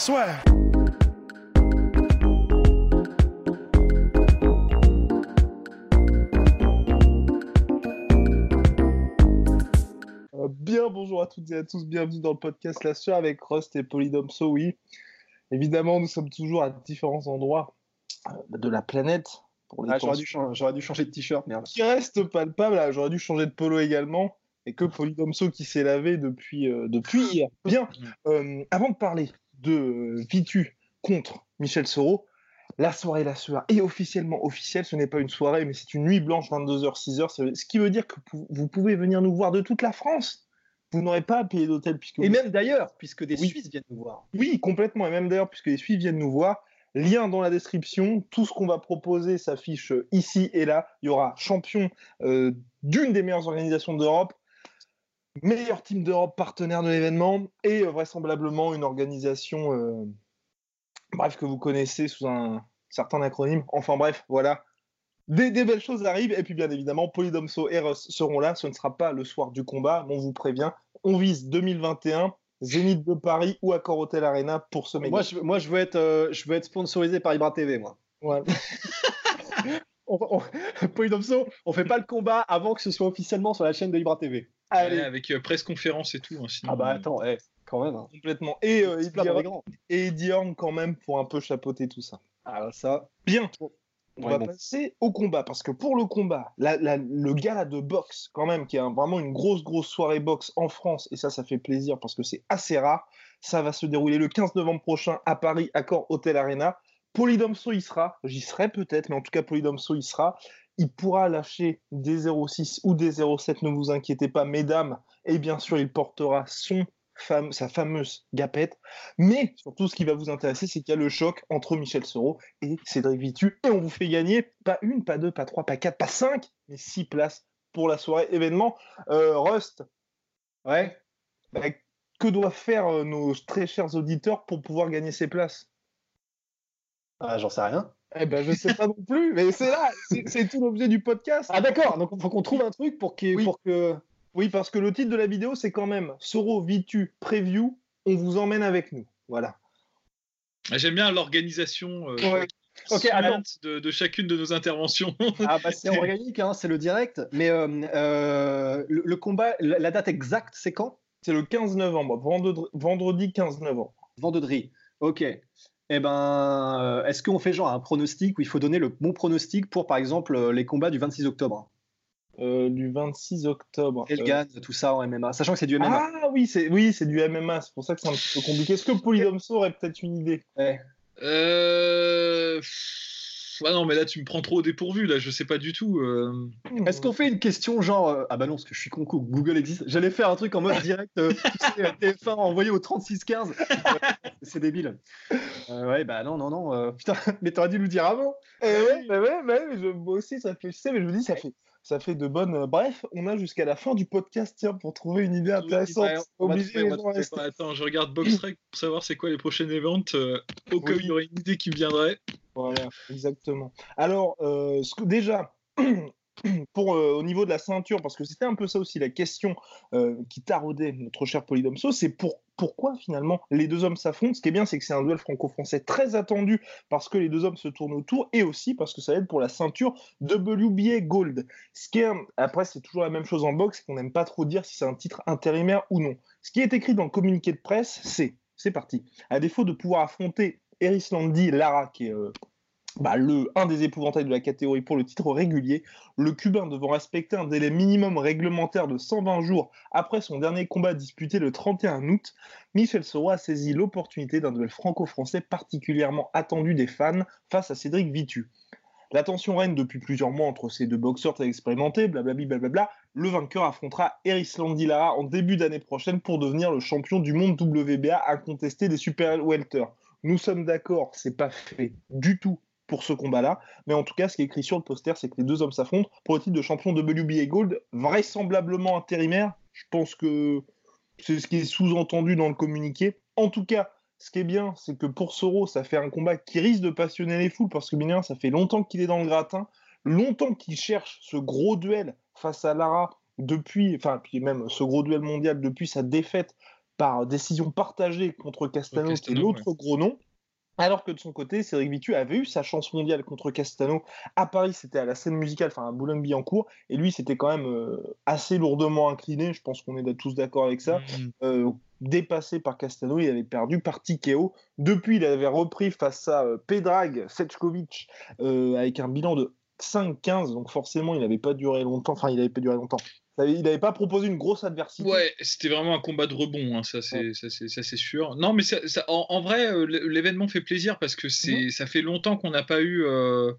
swear. Euh, Bien bonjour à toutes et à tous, bienvenue dans le podcast La Sueur avec Rust et Polydomso, oui. Évidemment, nous sommes toujours à différents endroits euh, de la planète. Ah, j'aurais, dû j'aurais dû changer de t-shirt, merde. qui restent palpables, là, j'aurais dû changer de polo également, et que Polydomso qui s'est lavé depuis, euh, depuis hier. Bien, euh, avant de parler de euh, Vitu contre Michel Soro, la soirée La Sueur est officiellement officielle, ce n'est pas une soirée, mais c'est une nuit blanche, 22h, 6h, ce qui veut dire que vous pouvez venir nous voir de toute la France. Vous n'aurez pas à payer d'hôtel puisque Et même d'ailleurs, puisque des Oui. Suisses viennent nous voir. oui, complètement. Et même d'ailleurs, puisque les Suisses viennent nous voir, lien dans la description. Tout ce qu'on va proposer s'affiche euh, ici et là. Il y aura champion euh, d'une des meilleures organisations d'Europe, meilleur team d'Europe partenaire de l'événement et euh, vraisemblablement une organisation, euh, bref, que vous connaissez sous un certain acronyme. Enfin bref, voilà. Des, des belles choses arrivent. Et puis bien évidemment, Polydomso et Russ seront là. Ce ne sera pas le soir du combat, mais on vous prévient. On vise 2021. Zénith de Paris ou Accor Hotel Arena pour ce méga. Moi je, moi, je veux être, euh, je veux être sponsorisé par Ibra TV, moi. Ouais. On, on, Polydomso, on fait pas le combat avant que ce soit officiellement sur la chaîne de Ibra TV. Allez, avec euh, presse conférence et tout. hein, sinon- Ah bah attends, eh, quand même. hein. complètement. Et, euh, Eddie Horn- et Eddie Horn quand même pour un peu chapeauter tout ça. Ah ça. Bien. On Ouais, va bon. passer au combat parce que pour le combat, la- la- le gala de boxe, quand même, qui est un- vraiment une grosse, grosse soirée boxe en France, et ça, ça fait plaisir parce que c'est assez rare. Ça va se dérouler le 15 novembre prochain à Paris, Accor Hotel Arena. Polydomso y sera, j'y serai peut-être, mais en tout cas, Polydomso y sera. Il pourra lâcher des 06 ou des 07, ne vous inquiétez pas, mesdames. Et bien sûr, il portera son fame- sa fameuse gapette. Mais surtout, ce qui va vous intéresser, c'est qu'il y a le choc entre Michel Soro et Cédric Vitu. Et on vous fait gagner pas une, pas deux, pas trois, pas quatre, pas cinq, mais six places pour la soirée événement. Euh, Rust, Ouais. bah, que doivent faire euh, nos très chers auditeurs pour pouvoir gagner ces places? Ah, j'en sais rien. Eh ben, je sais pas non plus, mais c'est là, c'est tout l'objet du podcast. Ah d'accord, donc il faut qu'on trouve un truc pour, qu'il- Oui. pour que. Oui, parce que le titre de la vidéo, c'est quand même Soro Vitu Preview. On vous emmène avec nous. Voilà. Ah, J'aime bien l'organisation euh, Ouais. Alors- de, de chacune de nos interventions. Ah bah c'est organique, hein, c'est le direct. Mais euh, euh, le, le combat, la, la date exacte, c'est quand? C'est le 15 novembre, vendredi, vendredi 15 novembre. Vendredi. Ok. Eh ben, euh, est-ce qu'on fait genre un pronostic où il faut donner le bon pronostic pour, par exemple, euh, les combats du 26 octobre? Euh, du 26 octobre. Quel Euh, tout ça en MMA Sachant que c'est du MMA. Ah oui, c'est oui, c'est du MMA, c'est pour ça que c'est un petit peu compliqué. Est-ce que Polydomso aurait peut-être une idée? Ouais. Euh... Ah non, mais là, tu me prends trop au dépourvu. Là, je sais pas du tout. euh. Est-ce qu'on fait une question genre euh, ah bah non parce que je suis con Google existe. J'allais faire un truc en mode direct euh, tu sais, euh, TF1 envoyé au 3615. c'est débile. Euh, ouais bah non non non euh, putain mais t'aurais dû nous dire avant. Eh ouais, bah ouais, bah ouais, mais je, moi aussi, ça fait, je sais, mais je me dis, ça fait, ça fait de bonnes. Bref, on a jusqu'à la fin du podcast, tiens, pour trouver une idée intéressante. Les gens à trouver. rester. Attends, je regarde Boxrec pour savoir c'est quoi les prochaines events. euh, au cas où Oui. il y aurait une idée qui me viendrait. Voilà, exactement. Alors, euh, déjà, pour, euh, au niveau de la ceinture, parce que c'était un peu ça aussi la question euh, qui taraudait notre cher Polydomso, c'est pour, pourquoi finalement les deux hommes s'affrontent? Ce qui est bien, c'est que c'est un duel franco-français très attendu parce que les deux hommes se tournent autour et aussi parce que ça aide pour la ceinture WBA Gold. Ce qui est, après, c'est toujours la même chose en boxe, qu'on n'aime pas trop dire si c'est un titre intérimaire ou non. Ce qui est écrit dans le communiqué de presse, c'est, c'est parti, à défaut de pouvoir affronter Eris Landi Lara, qui est bah, le, un des épouvantails de la catégorie pour le titre régulier, le Cubain devant respecter un délai minimum réglementaire de 120 jours après son dernier combat disputé le 31 août, Michel Soro a saisi l'opportunité d'un duel franco-français particulièrement attendu des fans face à Cédric Vitu. La tension règne depuis plusieurs mois entre ces deux boxeurs très expérimentés, blablabla, blablabla. Le vainqueur affrontera Erislandy Lara en début d'année prochaine pour devenir le champion du monde WBA incontesté des super welter. Nous sommes d'accord, c'est pas fait du tout pour ce combat-là, mais en tout cas, ce qui est écrit sur le poster, c'est que les deux hommes s'affrontent pour le titre de champion WBA Gold, vraisemblablement intérimaire. Je pense que c'est ce qui est sous-entendu dans le communiqué. En tout cas, ce qui est bien, c'est que pour Soro, ça fait un combat qui risque de passionner les foules parce que bien, ça fait longtemps qu'il est dans le gratin, longtemps qu'il cherche ce gros duel face à Lara depuis, enfin, puis même ce gros duel mondial depuis sa défaite par décision partagée contre Castano, qui est l'autre gros nom. Alors que de son côté, Cédric Vitu avait eu sa chance mondiale contre Castano. À Paris, c'était à la scène musicale, enfin à Boulogne-Billancourt. Et lui, c'était quand même euh, assez lourdement incliné. Je pense qu'on est tous d'accord avec ça. Mmh. Euh, dépassé par Castano, il avait perdu par Tikeo. Depuis, il avait repris face à euh, Pedrag avec un bilan de 5-15. Donc forcément, il n'avait pas duré longtemps. Enfin, il n'avait pas duré longtemps. Il n'avait pas proposé une grosse adversité. Ouais, c'était vraiment un combat de rebond, hein, ça c'est sûr. Non, mais ça, en, vrai, euh, l'événement fait plaisir parce que c'est mhm. ça fait longtemps qu'on n'a pas eu euh,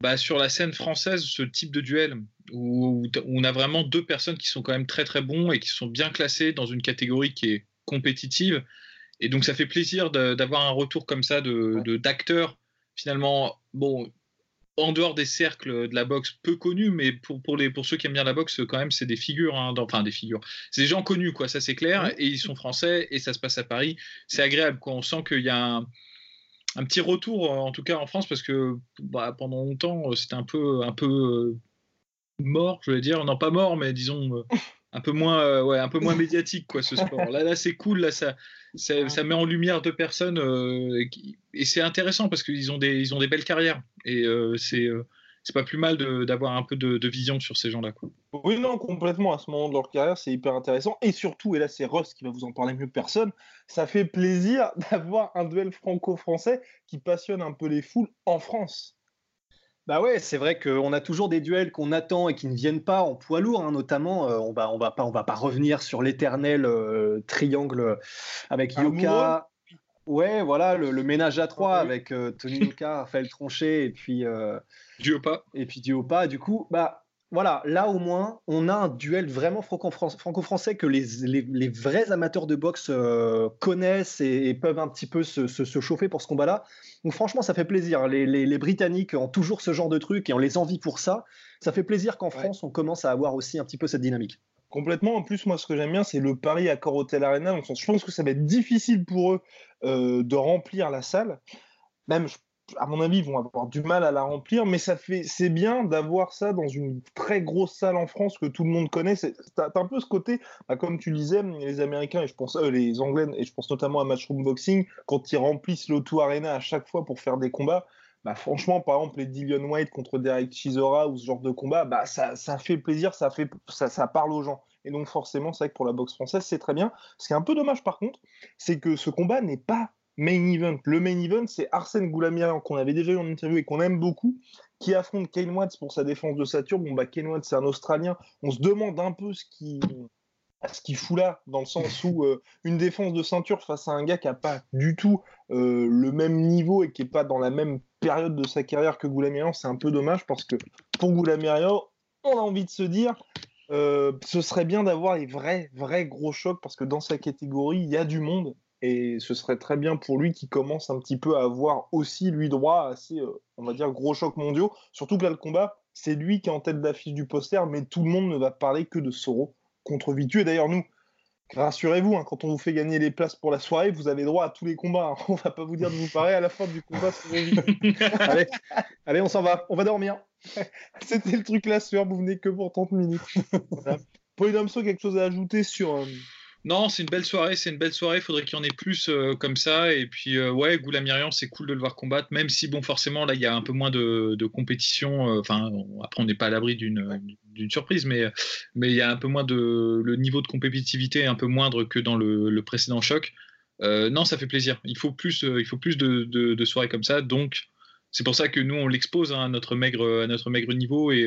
bah, sur la scène française ce type de duel où, on a vraiment deux personnes qui sont quand même très très bons et qui sont bien classées dans une catégorie qui est compétitive. Et donc ça fait plaisir d'avoir un retour comme ça de d'acteurs finalement. Bon, en dehors des cercles de la boxe peu connus, mais pour, pour, les, pour ceux qui aiment bien la boxe, quand même, c'est des figures, hein, enfin des figures. C'est des gens connus, quoi, ça c'est clair, et ils sont français, et ça se passe à Paris. C'est agréable, quoi. On sent qu'il y a un, un, petit retour, en tout cas en France, parce que bah, pendant longtemps, c'était un peu, un peu euh, mort, je vais dire. Non, pas mort, mais disons. Un peu moins, euh, ouais, un peu moins médiatique quoi ce sport. Là, là c'est cool, là ça, ça, met en lumière deux personnes euh, et c'est intéressant parce qu'ils ont des, ils ont des belles carrières et euh, c'est c'est pas plus mal d'avoir un peu de, vision sur ces gens-là. Oui, non, complètement. À ce moment de leur carrière, c'est hyper intéressant. Et surtout, et là, c'est Ross qui va vous en parler mieux que personne, ça fait plaisir d'avoir un duel franco-français qui passionne un peu les foules en France. Bah ouais, c'est vrai qu'on a toujours des duels qu'on attend et qui ne viennent pas en poids lourd, hein, notamment. Euh, on va, on va pas, on va pas revenir sur l'éternel euh, triangle avec Yoka. Ouais, voilà, le, ménage à trois avec euh, Tony Yoka, Raphaël Tronchet et puis Diopa. Et puis Diopa. Du coup, bah voilà, là au moins, on a un duel vraiment franco-français que les, vrais amateurs de boxe euh, connaissent et, peuvent un petit peu se, chauffer pour ce combat-là. Donc franchement, ça fait plaisir. Les, Britanniques ont toujours ce genre de truc et on les envie pour ça. Ça fait plaisir qu'en France, on commence à avoir aussi un petit peu cette dynamique. Complètement. En plus, moi, ce que j'aime bien, c'est le pari à Corotel Arena. je pense que ça va être difficile pour eux euh, de remplir la salle. Même, je à mon avis, vont avoir du mal à la remplir, mais ça fait, c'est bien d'avoir ça dans une très grosse salle en France que tout le monde connaît. C'est, un peu ce côté, bah, comme tu disais, les Américains et je pense euh, les Anglais et je pense notamment à Matchroom Boxing quand ils remplissent l'Auto Arena à chaque fois pour faire des combats. Bah, franchement, par exemple, les Dillion White contre Derek Chisora ou ce genre de combat, bah, ça, ça fait plaisir, ça, fait, ça, ça parle aux gens. Et donc, forcément, c'est vrai que pour la boxe française, c'est très bien. Ce qui est un peu dommage, par contre, c'est que ce combat n'est pas main event. Le main event, c'est Arsène Goulamirian, qu'on avait déjà eu en interview et qu'on aime beaucoup, qui affronte Kane Watts pour sa défense de Saturne. Bon, bah, Kane Watts, c'est un Australien. On se demande un peu ce qu'il fout là, dans le sens où euh, une défense de ceinture face à un gars qui n'a pas du tout euh, le même niveau et qui n'est pas dans la même période de sa carrière que Goulamirian, c'est un peu dommage parce que pour Goulamirian, on a envie de se dire, euh, ce serait bien d'avoir les vrais, vrais gros chocs parce que dans sa catégorie, il y a du monde et ce serait très bien pour lui qui commence un petit peu à avoir aussi, lui, droit à ces, euh, on va dire, gros chocs mondiaux. Surtout que là, le combat, c'est lui qui est en tête d'affiche du poster, mais tout le monde ne va parler que de Soro contre Vitu. Et d'ailleurs, nous, rassurez-vous, hein, quand on vous fait gagner les places pour la soirée, vous avez droit à tous les combats. Hein. On va pas vous dire de vous parer à la fin du combat allez, allez, on s'en va, on va dormir. C'était le truc la sueur, vous venez que pour 30 minutes. voilà. Polydomso, quelque chose à ajouter sur... Euh, non, c'est une belle soirée, c'est une belle soirée. Faudrait qu'il y en ait plus euh, comme ça. Et puis, euh, ouais, Goulamirian, c'est cool de le voir combattre, même si, bon, forcément, là, il y a un peu moins de, compétition. Euh, enfin, après, on n'est pas à l'abri d'une surprise, mais mais il y a un peu moins de. Le niveau de compétitivité est un peu moindre que dans le, précédent choc. non, ça fait plaisir. Il faut plus, il faut plus de, soirées comme ça. Donc, c'est pour ça que nous, on l'expose hein, à, notre maigre, à notre maigre niveau et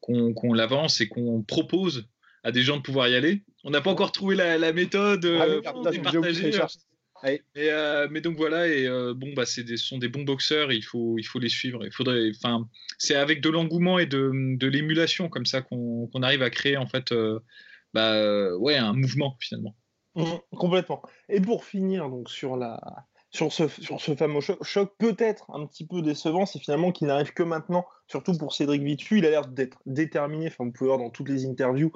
qu'on l'avance et qu'on propose à des gens de pouvoir y aller. On n'a pas encore trouvé la, méthode. Ah, euh, Mais, euh, mais, donc voilà, et bon, bah, c'est ce sont des bons boxeurs, il faut, il faut les suivre. Il faudrait, enfin, c'est avec de l'engouement et de, de l'émulation comme ça qu'on arrive à créer en fait, bah, ouais, un mouvement finalement. Mmh, complètement. Et pour finir donc sur la, sur ce, ce fameux choc, peut-être un petit peu décevant, c'est finalement qu'il n'arrive que maintenant, surtout pour Cédric Vitu. Il a l'air d'être déterminé, enfin, vous pouvez voir dans toutes les interviews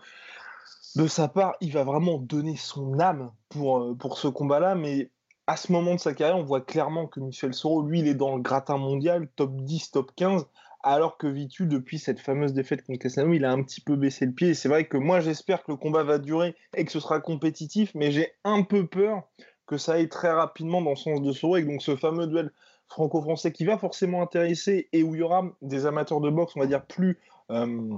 de sa part, il va vraiment donner son âme pour, euh, pour ce combat-là, mais à ce moment de sa carrière, on voit clairement que Michel Soro, lui, il est dans le gratin mondial, top 10, top 15, alors que Vitu, depuis cette fameuse défaite contre Castellano, il a un petit peu baissé le pied. Et c'est vrai que moi, j'espère que le combat va durer et que ce sera compétitif, mais j'ai un peu peur que ça aille très rapidement dans le sens de Soro et donc ce fameux duel franco-français qui va forcément intéresser et où il y aura des amateurs de boxe, on va dire, plus euh,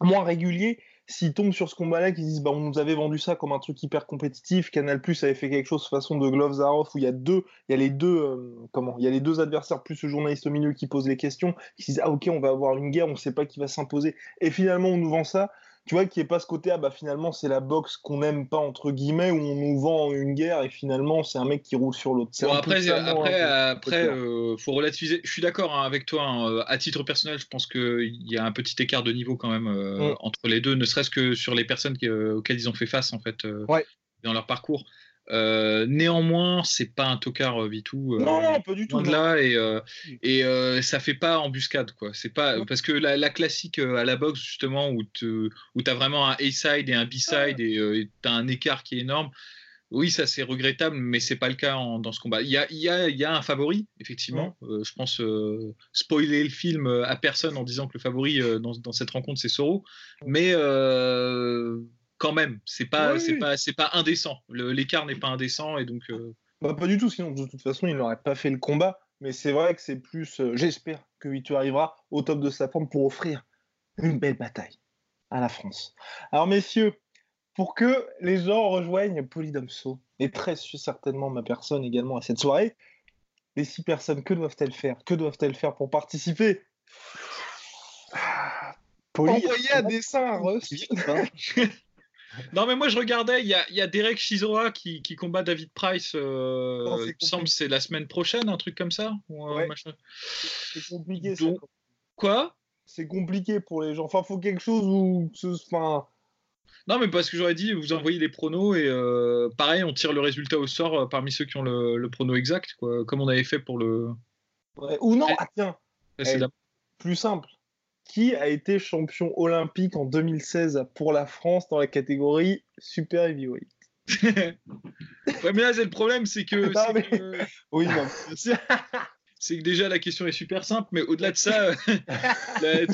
moins réguliers, s'ils tombent sur ce combat-là, qu'ils disent bah, on nous avait vendu ça comme un truc hyper compétitif, Canal Plus avait fait quelque chose façon de Gloves off où il y a deux, il y a les deux, euh, comment, il y a les deux adversaires plus ce journaliste au milieu qui pose les questions, qui disent ah ok on va avoir une guerre, on ne sait pas qui va s'imposer, et finalement on nous vend ça tu vois, qu'il n'y ait pas ce côté, ah bah finalement c'est la boxe qu'on n'aime pas, entre guillemets, où on nous vend une guerre et finalement c'est un mec qui roule sur l'autre. Bon, après, après, après euh, faut relativiser. Je suis d'accord hein, avec toi, hein, euh, à titre personnel, je pense qu'il y a un petit écart de niveau quand même euh, mm. entre les deux, ne serait-ce que sur les personnes auxquelles ils ont fait face en fait dans leur parcours. Euh, néanmoins, c'est pas un tocard euh, Vitou. Euh, non, non, pas du tout. De là et, et ça fait pas embuscade quoi. C'est pas parce que la, classique à la boxe justement où tu où as vraiment un A-side et un B-side et tu as un écart qui est énorme. Oui, ça c'est regrettable, mais c'est pas le cas dans ce combat. Il y a, il y a, il y a un favori, effectivement. je pense spoiler le film à personne en disant que le favori dans, dans, cette rencontre c'est Soro, mais quand même. C'est pas, c'est pas, c'est pas indécent. L'écart n'est pas indécent et donc. Euh, bah, pas du tout. Sinon, de toute façon, il n'aurait pas fait le combat. Mais c'est vrai que c'est plus. Euh, j'espère que Vitu arrivera au top de sa forme pour offrir une belle bataille à la France. Alors, messieurs, pour que les gens rejoignent Polydomso, et très certainement ma personne également à cette soirée, les six personnes, que doivent-elles faire? Que doivent-elles faire pour participer? Envoyer un dessin à Non, mais moi je regardais, il y a, y a, Derek Chisora qui, qui, combat David Price. Euh, il me semble c'est la semaine prochaine, un truc comme ça. C'est compliqué. Quoi C'est compliqué pour les gens. Enfin, faut quelque chose où. Enfin. Non, mais parce que j'aurais dit, vous envoyez les pronos et euh, pareil, on tire le résultat au sort euh, parmi ceux qui ont le, le prono exact, quoi, comme on avait fait pour le. Ou non, ah, tiens. Eh, plus simple qui a été champion olympique en 2016 pour la France dans la catégorie Super Heavyweight? Ouais, mais là, c'est le problème, c'est que. oui, non. c'est que déjà la question est super simple, mais au-delà de ça,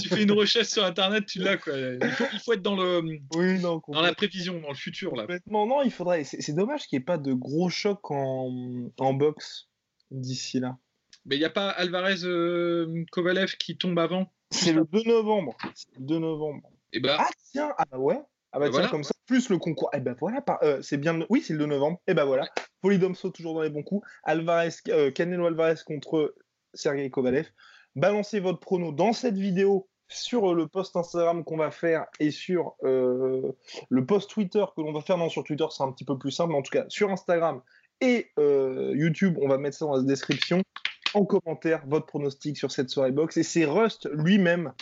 tu fais une recherche sur Internet, tu l'as quoi. Il faut, il faut, être dans le, oui, non, dans la prévision, dans le futur là. Complètement, non, il faudrait. C'est dommage qu'il n'y ait pas de gros chocs en, en boxe d'ici là. Mais il n'y a pas Alvarez euh, Kovalev qui tombe avant? C'est le 2 novembre. le 2 novembre. Et eh bah. Ah tiens, ah bah ouais. Ah bah, bah tiens, comme ça, plus le concours. Et eh bah voilà, euh, c'est bien. Oui, c'est le 2 novembre. Et bah voilà. Polydomso toujours dans les bons coups. Alvarez, euh, Canelo Alvarez contre Sergei Kovalev. Balancez votre prono dans cette vidéo sur le post Instagram qu'on va faire et sur euh, le post Twitter que l'on va faire. Non, sur Twitter, c'est un petit peu plus simple. Mais en tout cas, sur Instagram et YouTube, on va mettre ça dans la description en commentaire votre pronostic sur cette soirée box et c'est Rust lui-même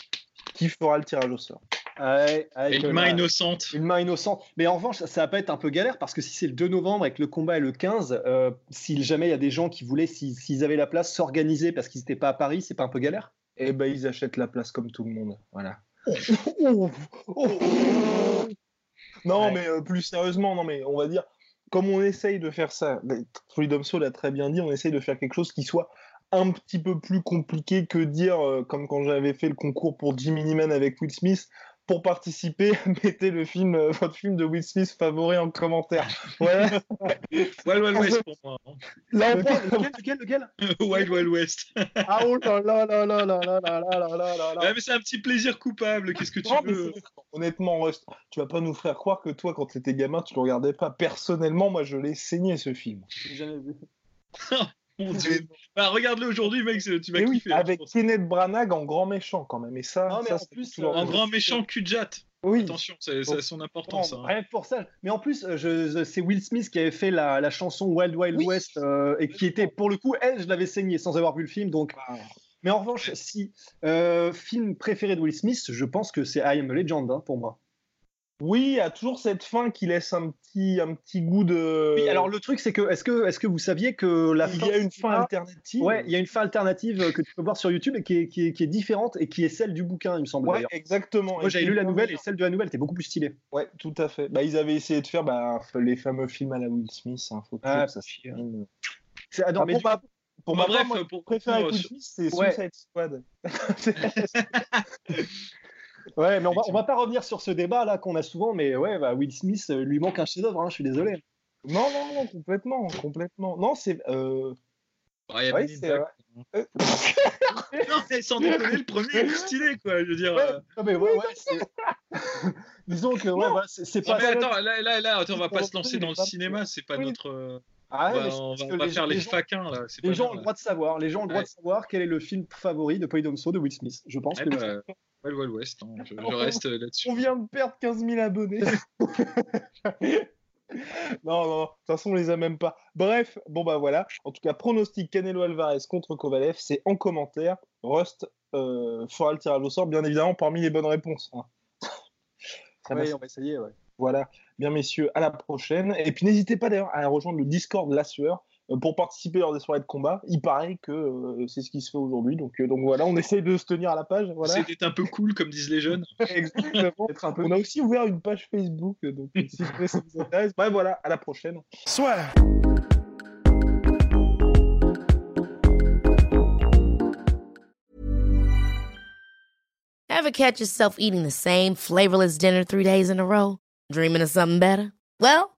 qui fera le tirage au sort. une main innocente. Une main innocente. Mais en revanche, ça, va pas être un peu galère parce que si c'est le 2 novembre et que le combat est le 15, euh, si jamais il y a des gens qui voulaient, s'ils avaient la place, s'organiser parce qu'ils n'étaient pas à Paris, c'est pas un peu galère? Eh ben, ils achètent la place comme tout le monde. Voilà. non, mais euh, plus sérieusement, non, mais on va dire, comme on essaye de faire ça, Freedom Soul a très bien dit, on essaye de faire quelque chose qui soit un petit peu plus compliqué que dire, euh, comme quand j'avais fait le concours pour Jimmy Neeman avec Will Smith, pour participer, mettez le film, euh, votre film de Will Smith favori en commentaire. Ouais. Wild Wild West pour moi. Hein. Là, on lequel, lequel, lequel Wild Wild West. ah oh là là là là là là là là là là là. mais c'est un petit plaisir coupable. Qu'est-ce que tu veux Honnêtement, Rust, tu vas pas nous faire croire que toi, quand tu étais gamin, tu le regardais pas. Personnellement, moi, je l'ai saigné ce film. J'ai jamais vu. Bah, regarde-le aujourd'hui, mec, tu vas kiffer. Hein, avec Kenneth Branagh en grand méchant quand même. Et ça, en plus, en grand méchant Kujat. Oui. Attention, c'est, son importance. Hein. Rien que pour ça. Mais en plus, je, c'est Will Smith qui avait fait la, la chanson Wild Wild West et qui était, pour le coup, elle, je l'avais saignée sans avoir vu le film. Donc. Ah. Mais en revanche, si film préféré de Will Smith, je pense que c'est I Am a Legend hein, pour moi. Oui, il y a toujours cette fin qui laisse un petit, un petit goût de. Oui, alors le truc, c'est que est-ce que, est que vous saviez que la il y a une fin alternative Ouais, il y a une fin alternative que tu peux voir sur YouTube et qui est, qui est, différente et qui est celle du bouquin, il me semble. Ouais, exactement. Moi, j'avais lu la nouvelle et celle de la nouvelle était beaucoup plus stylée. Ouais, tout à fait. Bah, ils avaient essayé de faire bah, les fameux films à la Will Smith. Hein, faut ah, ça C'est ah, mais pour, pour ma bref, moi, pour préférer Will Smith, c'est Suicide Squad. Ouais, mais on va, on va pas revenir sur ce débat là qu'on a souvent, mais ouais, bah, Will Smith euh, lui manque un chef-d'œuvre, hein, je suis désolé. Non, non, non, complètement, complètement. Non, c'est. Euh... Ouais, ouais, c'est. Euh... non, c'est sans déconner, le premier est stylé, quoi. Je veux dire. Ouais, euh... mais ouais, ouais, Disons que, ouais, voilà, c'est pas. mais attends, là, là, là, attends, on va pas se lancer dans le cinéma, c'est pas notre. Euh, ah, ouais, on va, on va, faire les, faquins là. Les gens ont le droit de savoir. Les gens ont le droit de savoir quel est le film favori de Polydomso de Will Smith. Je pense eh que. Bah, Wild Wild West, hein. je, reste euh, là-dessus. On vient de perdre 15 000 abonnés. non, non, de toute façon, on les a même pas. Bref, bon bah voilà. En tout cas, pronostic Canelo Alvarez contre Kovalev, c'est en commentaire. Rust euh, fera le tirage au sort, bien évidemment, parmi les bonnes réponses. Hein. oui, on va essayer, ouais. Voilà, bien messieurs, à la prochaine. Et puis n'hésitez pas d'ailleurs à rejoindre le Discord de la sueur. Euh, pour participer lors des soirées de combat. Il paraît que euh, c'est ce qui se fait aujourd'hui. Donc, euh, donc voilà, on essaye de se tenir à la page. Voilà. C'est d'être un peu cool, comme disent les jeunes. Exactement. Un peu... On a aussi ouvert une page Facebook. Donc si ça vous intéresse, bref, voilà, à la prochaine. Soit. Ever catch yourself eating the same flavorless dinner three days in a row? Dreaming of something better? Well,